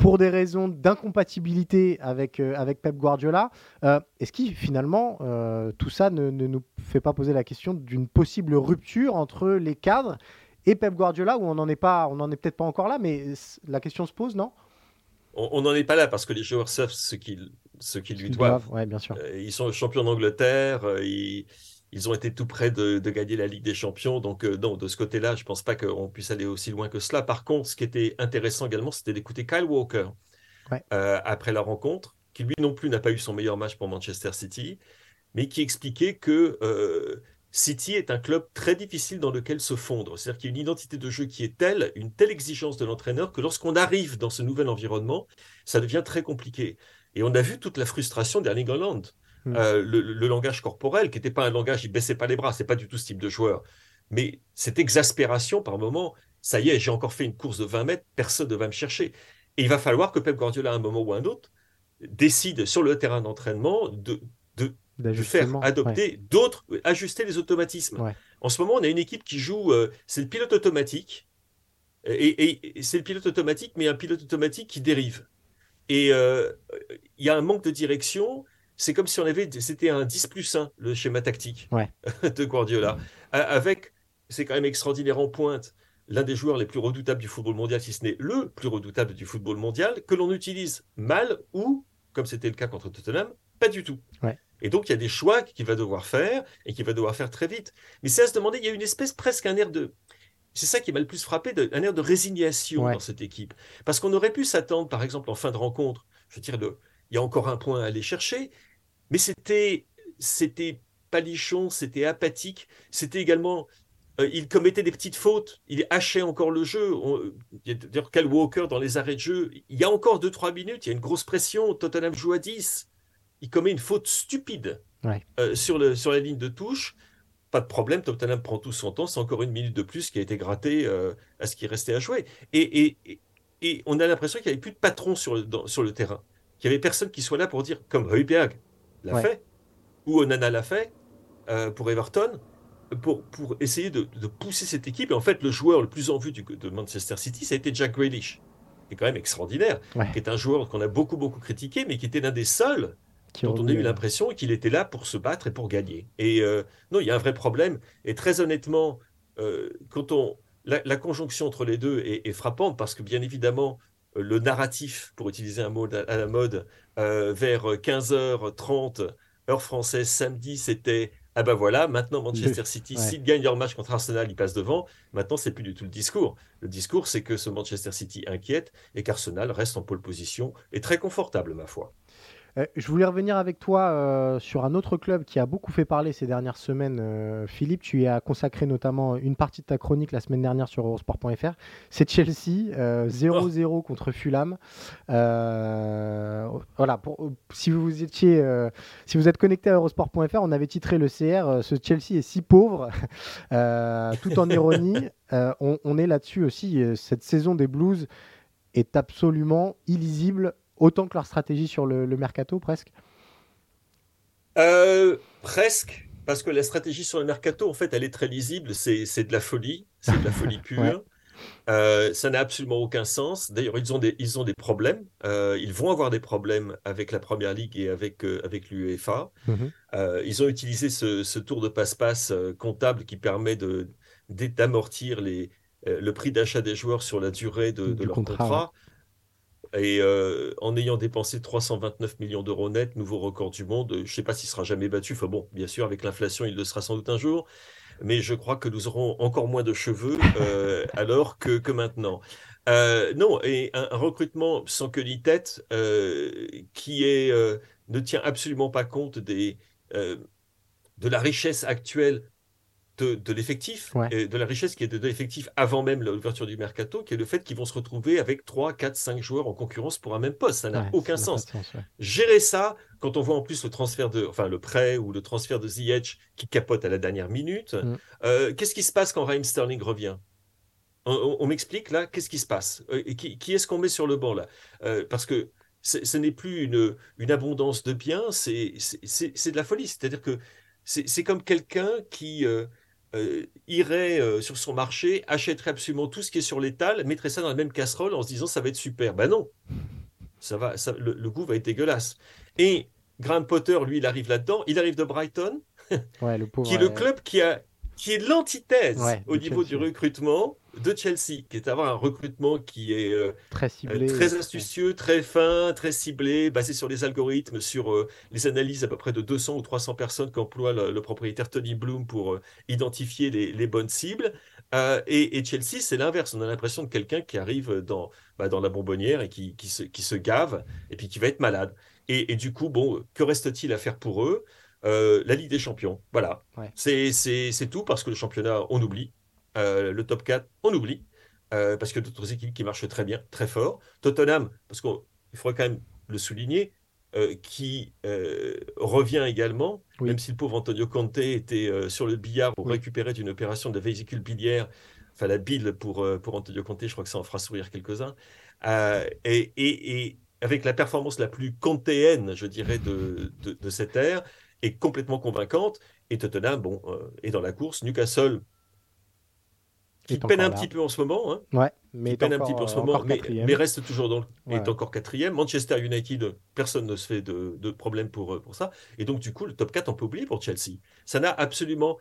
pour des raisons d'incompatibilité avec, euh, avec Pep Guardiola. Euh, est-ce que finalement, euh, tout ça ne, nous fait pas poser la question d'une possible rupture entre les cadres et Pep Guardiola, où on n'en est pas, on n'en est peut-être pas encore là, mais la question se pose, non? On n'en est pas là parce que les joueurs savent ce qu'ils ce qu'ils lui doivent. Ouais, bien sûr. ils sont champions d'Angleterre, ils ils ont été tout près de, gagner la Ligue des Champions. Donc, euh, non, de ce côté-là, je ne pense pas qu'on puisse aller aussi loin que cela. Par contre, ce qui était intéressant également, c'était d'écouter Kyle Walker euh, après la rencontre, qui lui non plus n'a pas eu son meilleur match pour Manchester City, mais qui expliquait que euh, City est un club très difficile dans lequel se fondre. C'est-à-dire qu'il y a une identité de jeu qui est telle, une telle exigence de l'entraîneur, que lorsqu'on arrive dans ce nouvel environnement, ça devient très compliqué. Et on a vu toute la frustration d'Erling Holland. Hmm. Euh, le, langage corporel, qui n'était pas un langage, il baissait pas les bras, c'est pas du tout ce type de joueur. Mais cette exaspération par moment, ça y est, j'ai encore fait une course de 20 mètres, personne ne va me chercher. Et il va falloir que Pep Guardiola, à un moment ou à un autre, décide sur le terrain d'entraînement de, de, faire adopter d'autres, ajuster les automatismes. En ce moment, on a une équipe qui joue, euh, c'est le pilote automatique, et, c'est le pilote automatique, mais un pilote automatique qui dérive. Et euh, il y a un manque de direction, c'est comme si on avait, c'était un 10 plus 1, le schéma tactique de Guardiola. Avec, c'est quand même extraordinaire en pointe, l'un des joueurs les plus redoutables du football mondial, si ce n'est le plus redoutable du football mondial, que l'on utilise mal ou, comme c'était le cas contre Tottenham, pas du tout. Et donc, il y a des choix qu'il va devoir faire et qu'il va devoir faire très vite. Mais c'est à se demander, il y a une espèce presque un air de. C'est ça qui m'a le plus frappé, un air de résignation dans cette équipe. Parce qu'on aurait pu s'attendre, par exemple, en fin de rencontre, je veux dire, il y a encore un point à aller chercher, mais c'était, c'était palichon, c'était apathique, c'était également. Euh, il commettait des petites fautes, il hachait encore le jeu. il y a d'ailleurs Cal Walker dans les arrêts de jeu. Il y a encore 2-3 minutes, il y a une grosse pression. Tottenham joue à 10. Il commet une faute stupide euh, sur, le, sur la ligne de touche. Pas de problème, Tottenham prend tout son temps. C'est encore une minute de plus qui a été grattée euh, à ce qui restait à jouer. Et, et, et, on a l'impression qu'il n'y avait plus de patron sur le, sur le terrain. Qu'il n'y avait personne qui soit là pour dire, comme Heuberg, l'a fait, ou Onana l'a fait euh, pour Everton, pour, pour essayer de, pousser cette équipe. Et en fait, le joueur le plus en vue du, de Manchester City, ça a été Jack Grealish, qui est quand même extraordinaire, qui est un joueur qu'on a beaucoup, beaucoup critiqué, mais qui était l'un des seuls dont on a eu l'impression qu'il était là pour se battre et pour gagner. Et euh, non, il y a un vrai problème. Et très honnêtement, euh, quand on, la, conjonction entre les deux est, est frappante parce que bien évidemment, le narratif, pour utiliser un mot à la mode, euh, vers 15h30, heure française, samedi, c'était ah ben voilà, maintenant Manchester City, s'ils gagnent leur match contre Arsenal, ils passent devant. Maintenant, c'est plus du tout le discours. Le discours, c'est que ce Manchester City inquiète et qu'Arsenal reste en pole position et très confortable, ma foi. Euh, je voulais revenir avec toi euh, sur un autre club qui a beaucoup fait parler ces dernières semaines. Euh, Philippe, tu y as consacré notamment une partie de ta chronique la semaine dernière sur Eurosport.fr. C'est Chelsea, 0-0 contre Fulham. voilà, pour, si vous étiez, si vous êtes connecté à Eurosport.fr, on avait titré le CR "Ce Chelsea est si pauvre", tout en ironie. on, on, est là-dessus aussi. Cette saison des Blues est absolument illisible autant que leur stratégie sur le, mercato, presque euh, Presque, parce que la stratégie sur le mercato, en fait, elle est très lisible. C'est de la folie, c'est de la folie pure. Euh, ça n'a absolument aucun sens. D'ailleurs, ils, ont des, ils ont des problèmes. Euh, ils vont avoir des problèmes avec la Première Ligue et avec, avec l'UEFA. Mhm. ils ont utilisé ce, tour de passe-passe comptable qui permet d'amortir le prix d'achat des joueurs sur la durée de, leur contrat. Et euh, en ayant dépensé 329 millions d'euros net, nouveau record du monde, je ne sais pas s'il sera jamais battu. Enfin bon, bien sûr, avec l'inflation, il le sera sans doute un jour. Mais je crois que nous aurons encore moins de cheveux euh, alors que, que maintenant. Euh, non, et un, recrutement sans queue ni tête qui est, ne tient absolument pas compte des, de la richesse actuelle de, l'effectif, et de la richesse qui est de, l'effectif avant même l'ouverture du mercato, qui est le fait qu'ils vont se retrouver avec 3, 4, 5 joueurs en concurrence pour un même poste. Ça n'a aucun sens. Gérer ça, quand on voit en plus le transfert de, enfin le prêt ou le transfert de Ziyech qui capote à la dernière minute, mm. euh, qu'est-ce qui se passe quand Raheem Sterling revient? On, m'explique là, qu'est-ce qui se passe? Euh, Qui, est-ce qu'on met sur le banc là? Euh, Parce que ce n'est plus une, une, abondance de biens, c'est de la folie. C'est-à-dire que c'est comme quelqu'un qui, euh, irait euh, sur son marché, achèterait absolument tout ce qui est sur l'étal, mettrait ça dans la même casserole en se disant ça va être super. Ben non, ça va, le, goût va être dégueulasse. Et Graham Potter, lui, il arrive là-dedans. Il arrive de Brighton, qui est le club qui, a, qui est l'antithèse au niveau du recrutement. De Chelsea, qui est d'avoir un recrutement qui est euh, très ciblé, très astucieux, très fin, très ciblé, basé sur les algorithmes, sur les analyses à peu près de 200 ou 300 personnes qu'emploie le, propriétaire Tony Bloom pour identifier les, bonnes cibles. Et, Chelsea, c'est l'inverse. On a l'impression de quelqu'un qui arrive dans, bah, dans la bonbonnière et qui, qui, se, qui se gave et puis qui va être malade. Et, du coup, bon, que reste-t-il à faire pour eux? Euh, La Ligue des Champions, voilà. C'est tout parce que le championnat, on oublie. Euh, le top 4, on oublie. Euh, parce que d'autres équipes qui marchent très bien, très fort. Tottenham, parce qu'il faudrait quand même le souligner, qui revient également, même si le pauvre Antonio Conte était sur le billard pour récupérer une opération de vésicule biliaire, enfin la bile pour, pour Antonio Conte, je crois que ça en fera sourire quelques-uns. et, et, avec la performance la plus contéenne, je dirais, de, de, cette ère, est complètement convaincante. Et Tottenham, bon, euh, est dans la course. Newcastle, qui peine un petit peu en ce moment. Hein, ouais, mais peine un petit peu en ce moment, mais, mais, reste toujours dans est encore quatrième. Manchester United, personne ne se fait de, de problème pour, euh, pour ça. Et donc, du coup, le top 4, on peut oublier pour Chelsea. Ça n'a absolument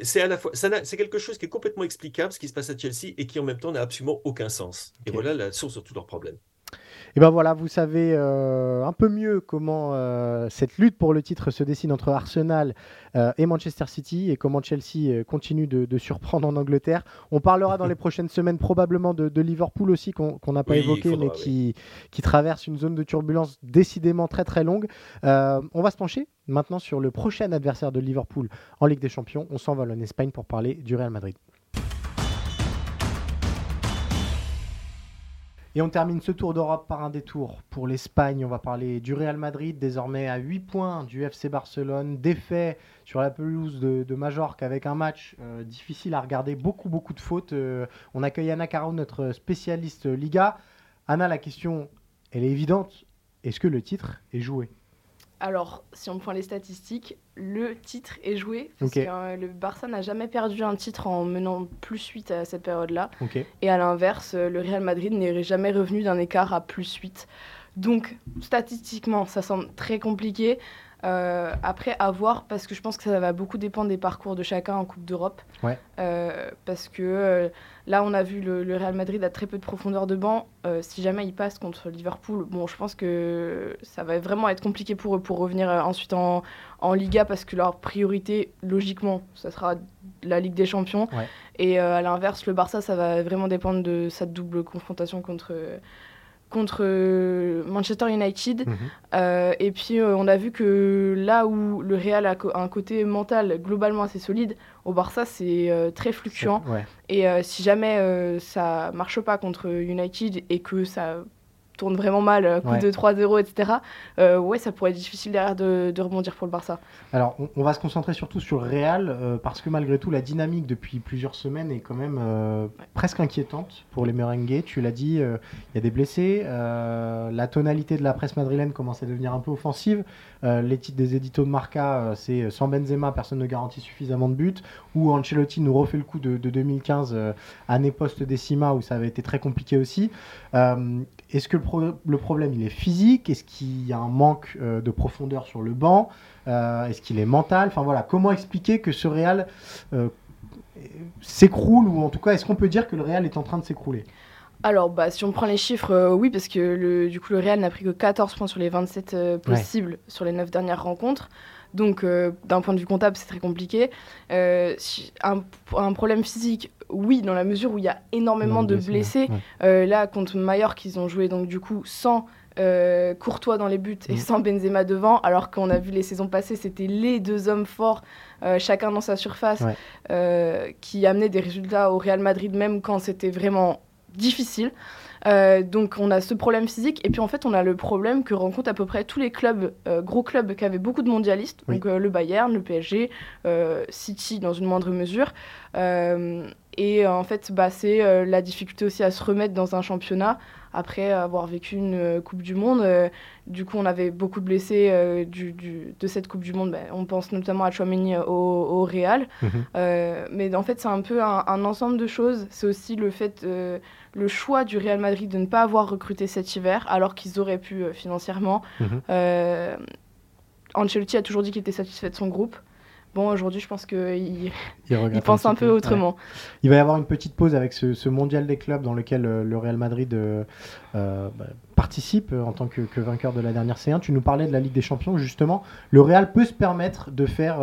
c'est à la fois, c'est quelque chose qui est complètement explicable, ce qui se passe à Chelsea, et qui en même temps n'a absolument aucun sens. Et voilà la source de tous leurs problèmes. Et ben voilà, vous savez euh, un peu mieux comment euh, cette lutte pour le titre se dessine entre Arsenal euh, et Manchester City et comment Chelsea continue de, surprendre en Angleterre. On parlera dans les prochaines semaines probablement de, Liverpool aussi qu'on n'a pas évoqué mais qui, qui traverse une zone de turbulence décidément très très longue. on va se pencher maintenant sur le prochain adversaire de Liverpool en Ligue des Champions. On s'envole en Espagne pour parler du Real Madrid. Et on termine ce tour d'Europe par un détour pour l'Espagne. On va parler du Real Madrid, désormais à 8 points du FC Barcelone, défait sur la pelouse de, Majorque avec un match euh, difficile à regarder, beaucoup beaucoup de fautes. Euh, on accueille Anna Caro, notre spécialiste Liga. Anna, la question, elle est évidente. Est-ce que le titre est joué? Alors, si on prend les statistiques, le titre est joué. Parce que euh, le Barça n'a jamais perdu un titre en menant plus 8 à cette période-là. Et à l'inverse, euh, le Real Madrid n'est jamais revenu d'un écart à plus 8. Donc, statistiquement, ça semble très compliqué. Euh, après, à voir, parce que je pense que ça va beaucoup dépendre des parcours de chacun en Coupe d'Europe. Ouais. Euh, parce que euh, là, on a vu le, Real Madrid a très peu de profondeur de banc. si jamais il passe contre Liverpool, bon, je pense que ça va vraiment être compliqué pour eux pour revenir ensuite en, en Liga, parce que leur priorité, logiquement, ça sera la Ligue des Champions. Et à l'inverse, le Barça, ça va vraiment dépendre de sa double confrontation contre contre euh, Manchester United. Mhm. Euh, et puis euh, on a vu que là où le Real a, un côté mental globalement assez solide, au Barça c'est très fluctuant. Et si jamais ça marche pas contre United et que ça tourne vraiment mal, coup de 3-0, etc. Euh, ouais, ça pourrait être difficile derrière de, rebondir pour le Barça. Alors, on, va se concentrer surtout sur le Real, euh, parce que malgré tout, la dynamique depuis plusieurs semaines est quand même euh, presque inquiétante pour les merengues. Tu l'as dit, il y a des blessés. la tonalité de la presse madrilène commence à devenir un peu offensive. les titres des éditos de Marca, c'est sans Benzema, personne ne garantit suffisamment de buts. Ou Ancelotti nous refait le coup de, de 2015, année post-décima, où ça avait été très compliqué aussi. Est-ce que le, problème il est physique? Est-ce qu'il y a un manque euh, de profondeur sur le banc? Euh, Est-ce qu'il est mental? Enfin voilà, comment expliquer que ce Real euh, s'écroule ou en tout cas est-ce qu'on peut dire que le Real est en train de s'écrouler? Alors, bah, si on prend les chiffres, oui, parce que le, du coup, le Real n'a pris que 14 points sur les 27 possibles sur les 9 dernières rencontres. Donc, d'un point de vue comptable, c'est très compliqué. un, un, problème physique, oui, dans la mesure où il y a énormément de blessés. Euh, là, contre Mallorca, ils ont joué donc du coup sans euh, Courtois dans les buts et mm. sans Benzema devant, alors qu'on a vu les saisons passées, c'était les deux hommes forts, euh, chacun dans sa surface, qui amenaient des résultats au Real Madrid, même quand c'était vraiment difficile. Donc on a ce problème physique et puis en fait on a le problème que rencontrent à peu près tous les clubs, gros clubs qui avaient beaucoup de mondialistes, donc le Bayern, le PSG, City dans une moindre mesure. Et euh, en fait, bah, c'est euh, la difficulté aussi à se remettre dans un championnat après avoir vécu une euh, Coupe du Monde. du coup, on avait beaucoup de blessés du, de cette Coupe du Monde. Bah, on pense notamment à Chouameni au, au Real. Mhm. mais en fait, c'est un peu un, ensemble de choses. C'est aussi le fait, le choix du Real Madrid de ne pas avoir recruté cet hiver, alors qu'ils auraient pu financièrement. Mhm. Ancelotti a toujours dit qu'il était satisfait de son groupe. Bon, aujourd'hui, je pense qu'il il, pense un, peu autrement. Il va y avoir une petite pause avec ce, mondial des clubs dans lequel le Real Madrid bah, participe en tant que, vainqueur de la dernière C1. Tu nous parlais de la Ligue des Champions, justement. Le Real peut se permettre de faire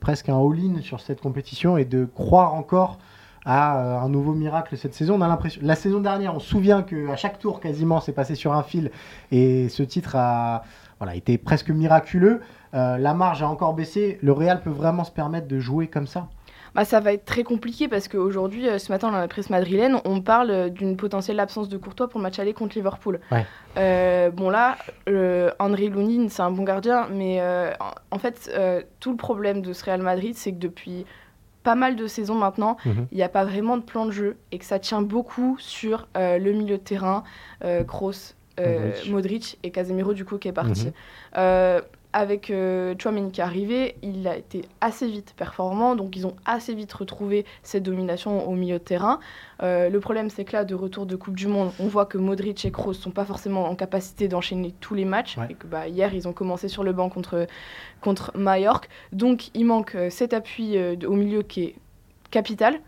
presque un all-in sur cette compétition et de croire encore à euh, un nouveau miracle cette saison. On a l'impression, la saison dernière, on se souvient qu'à chaque tour quasiment c'est passé sur un fil et ce titre a voilà, été presque miraculeux. Euh, la marge a encore baissé. Le Real peut vraiment se permettre de jouer comme ça? Bah, ça va être très compliqué parce qu'aujourd'hui, euh, ce matin, dans la presse madrilène, on parle d'une potentielle absence de Courtois pour le match aller contre Liverpool. bon, là, André Lunin, c'est un bon gardien, mais en fait, tout le problème de ce Real Madrid, c'est que depuis pas mal de saisons maintenant, mhm. il n'y a pas vraiment de plan de jeu et que ça tient beaucoup sur euh, le milieu de terrain, euh, Kroos, euh, Modric. et Casemiro du coup qui est parti. Mhm. Euh, avec euh, Chouameni qui est arrivé, il a été assez vite performant, donc ils ont assez vite retrouvé cette domination au milieu de terrain. Euh, le problème, c'est que là, de retour de Coupe du Monde, on voit que Modric et Kroos sont pas forcément en capacité d'enchaîner tous les matchs, et que bah, hier, ils ont commencé sur le banc contre, contre Mallorca. Donc, il manque cet appui au milieu qui est capital.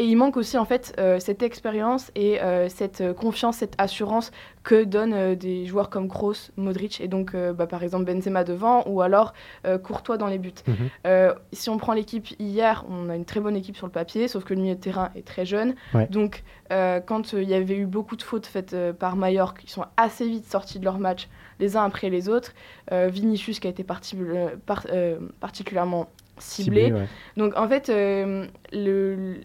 Et il manque aussi en fait euh, cette expérience et euh, cette euh, confiance, cette assurance que donnent des joueurs comme Kroos, Modric et donc bah, par exemple Benzema devant ou alors Courtois dans les buts. Mhm. si on prend l'équipe hier, on a une très bonne équipe sur le papier, sauf que le milieu de terrain est très jeune. Donc quand il y avait eu beaucoup de fautes faites par Mallorca, ils sont assez vite sortis de leur match les uns après les autres. Vinicius qui a été particulièrement ciblé. Donc en fait, euh,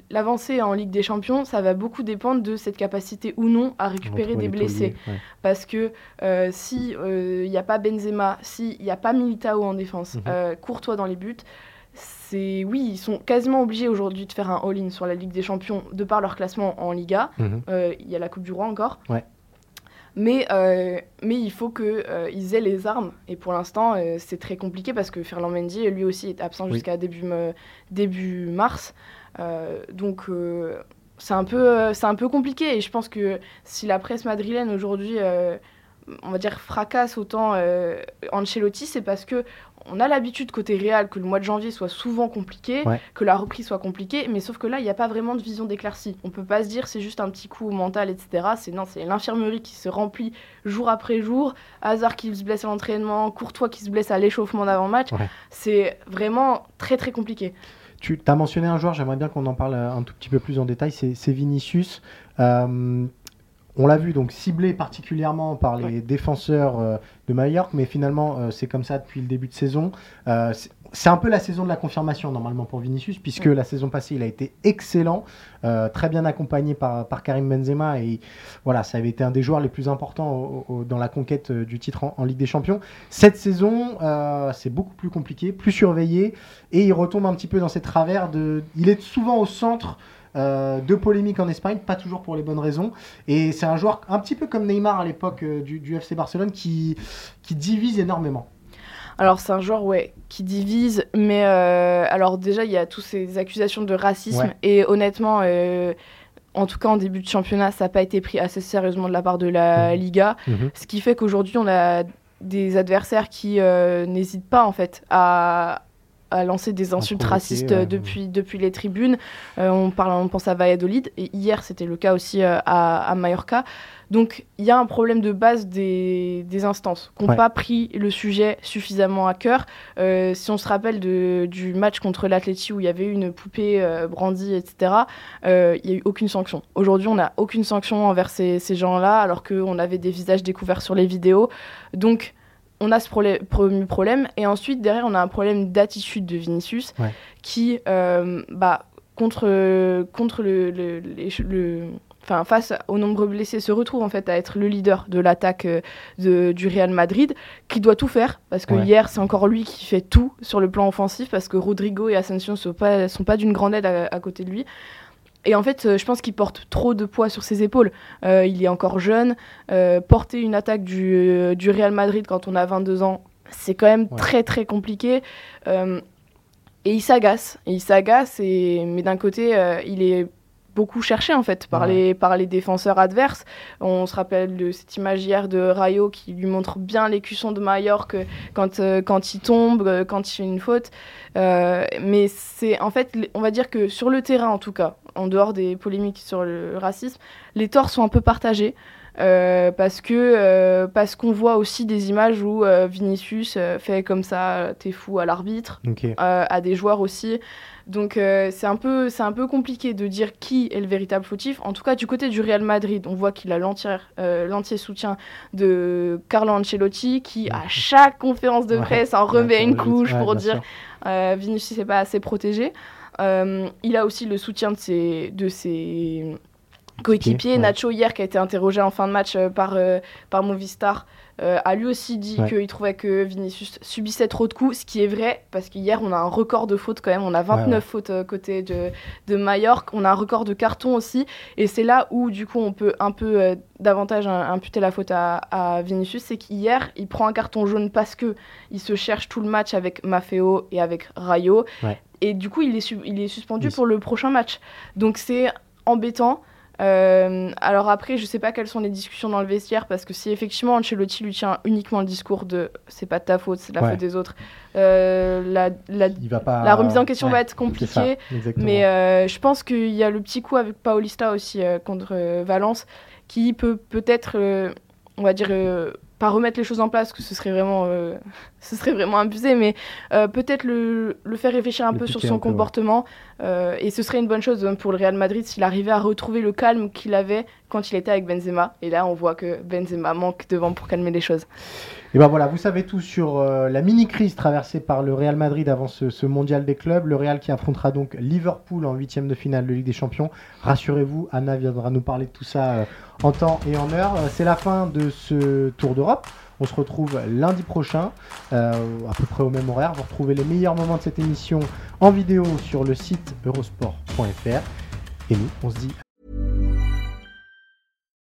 l'avancée en Ligue des Champions, ça va beaucoup dépendre de cette capacité ou non à récupérer des blessés. Parce que euh, si il euh, n'y a pas Benzema, s'il n'y a pas Militao en défense, mhm. Courtois dans les buts, c'est oui, ils sont quasiment obligés aujourd'hui de faire un all-in sur la Ligue des Champions de par leur classement en Liga. Mhm. Il y a la Coupe du Roi encore. Mais, euh, mais il faut qu'ils euh, aient les armes. Et pour l'instant, euh, c'est très compliqué parce que Ferland Mendy, lui aussi, est absent jusqu'à début, début mars. donc, c'est un, peu, c'est un peu compliqué. Et je pense que si la presse madrilène aujourd'hui on va dire fracasse autant Ancelotti, c'est parce que on a l'habitude côté Real que le mois de janvier soit souvent compliqué, que la reprise soit compliquée, mais sauf que là, il n'y a pas vraiment de vision d'éclaircie. On peut pas se dire c'est juste un petit coup mental, etc. C'est non, c'est l'infirmerie qui se remplit jour après jour, Hazard qui se blesse à l'entraînement, Courtois qui se blesse à l'échauffement d'avant-match. C'est vraiment très très compliqué. Tu as mentionné un joueur, j'aimerais bien qu'on en parle un tout petit peu plus en détail, c'est Vinicius. Euh, on l'a vu donc ciblé particulièrement par les défenseurs euh, de Mallorca, mais finalement euh, c'est comme ça depuis le début de saison. Euh, c'est un peu la saison de la confirmation normalement pour Vinicius, puisque la saison passée il a été excellent, très bien accompagné par, Karim Benzema et voilà, ça avait été un des joueurs les plus importants dans la conquête du titre en, Ligue des Champions. Cette saison, c'est beaucoup plus compliqué, plus surveillé et il retombe un petit peu dans ses travers de, il est souvent au centre euh, de polémiques en Espagne, pas toujours pour les bonnes raisons. Et c'est un joueur un petit peu comme Neymar à l'époque euh, du, FC Barcelone qui, qui divise énormément. Alors c'est un joueur ouais qui divise, mais euh, alors déjà il y a toutes ces accusations de racisme et honnêtement, en tout cas en début de championnat, ça n'a pas été pris assez sérieusement de la part de la mhm. Liga, mhm. ce qui fait qu'aujourd'hui on a des adversaires qui n'hésitent pas en fait à, à lancer des insultes racistes depuis, depuis les tribunes. Euh, on, parle, on pense à Valladolid, et hier c'était le cas aussi euh, à, à, Mallorca. Donc il y a un problème de base des, des instances qui n'ont pas pris le sujet suffisamment à cœur. Euh, si on se rappelle de, du match contre l'Atleti où il y avait une poupée brandie, etc., il n'y a eu aucune sanction. Aujourd'hui, on n'a aucune sanction envers ces, ces gens-là, alors qu'on avait des visages découverts sur les vidéos. Donc on a ce premier problème. Et ensuite, derrière, on a un problème d'attitude de Vinicius qui, euh, bah, contre, contre le, le, enfin, face aux nombreux blessés, se retrouve en fait à être le leader de l'attaque euh, du Real Madrid, qui doit tout faire, parce que hier, c'est encore lui qui fait tout sur le plan offensif, parce que Rodrigo et Asensio ne sont pas, sont pas d'une grande aide à, côté de lui. Et en fait, euh, je pense qu'il porte trop de poids sur ses épaules. Euh, il est encore jeune. Euh, porter une attaque du, du, Real Madrid quand on a 22 ans, c'est quand même très très compliqué. et il s'agace. il s'agace, et... mais d'un côté, il est beaucoup cherché en fait par, les, par les défenseurs adverses. On se rappelle de cette image hier de Rayo qui lui montre bien l'écusson de Mallorca quand, quand il tombe, quand il fait une faute. mais c'est en fait, on va dire que sur le terrain en tout cas, en dehors des polémiques sur le racisme, les torts sont un peu partagés. Euh, parce que euh, parce qu'on voit aussi des images où euh, Vinicius fait comme ça, t'es fou à l'arbitre, à des joueurs aussi. Donc c'est un peu c'est un peu compliqué de dire qui est le véritable fautif. En tout cas du côté du Real Madrid, on voit qu'il a l'entier soutien de Carlo Ancelotti qui à chaque conférence de presse en remet une couche pour dire Vinicius n'est pas assez protégé. il a aussi le soutien de ses de ses coéquipier. Nacho, hier, qui a été interrogé en fin de match euh, par, euh, par Movistar, euh, a lui aussi dit qu'il trouvait que Vinicius subissait trop de coups, ce qui est vrai, parce qu'hier, on a un record de fautes quand même. On a 29 fautes côté de, de Mallorca. On a un record de cartons aussi. Et c'est là où, du coup, on peut un peu davantage imputer la faute à, à Vinicius. C'est qu'hier, il prend un carton jaune parce que il se cherche tout le match avec Maffeo et avec Rayo. Et du coup, il est, il est suspendu pour le prochain match. Donc c'est embêtant. Euh, alors après, je sais pas quelles sont les discussions dans le vestiaire parce que si effectivement Ancelotti lui tient uniquement le discours de c'est pas de ta faute, c'est la faute des autres, euh, la, la, remise en question va être compliquée. mais euh, je pense qu'il y a le petit coup avec Paulista aussi contre Valence qui peut peut-être, on va dire, pas remettre les choses en place, que ce serait vraiment, euh, ce serait vraiment abusé, mais euh, peut-être le, le, faire réfléchir un peu sur son comportement. Euh, et ce serait une bonne chose pour le Real Madrid s'il arrivait à retrouver le calme qu'il avait quand il était avec Benzema. Et là, on voit que Benzema manque devant pour calmer les choses. Et ben voilà, vous savez tout sur la mini-crise traversée par le Real Madrid avant ce, mondial des clubs. Le Real qui affrontera donc Liverpool en huitième de finale de Ligue des Champions. Rassurez-vous, Anna viendra nous parler de tout ça en temps et en heure. C'est la fin de ce tour d'Europe. On se retrouve lundi prochain, euh, à peu près au même horaire. Vous retrouvez les meilleurs moments de cette émission en vidéo sur le site eurosport.fr. Et nous, on se dit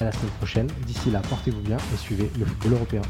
À la semaine prochaine. D'ici là, portez-vous bien et suivez le football européen.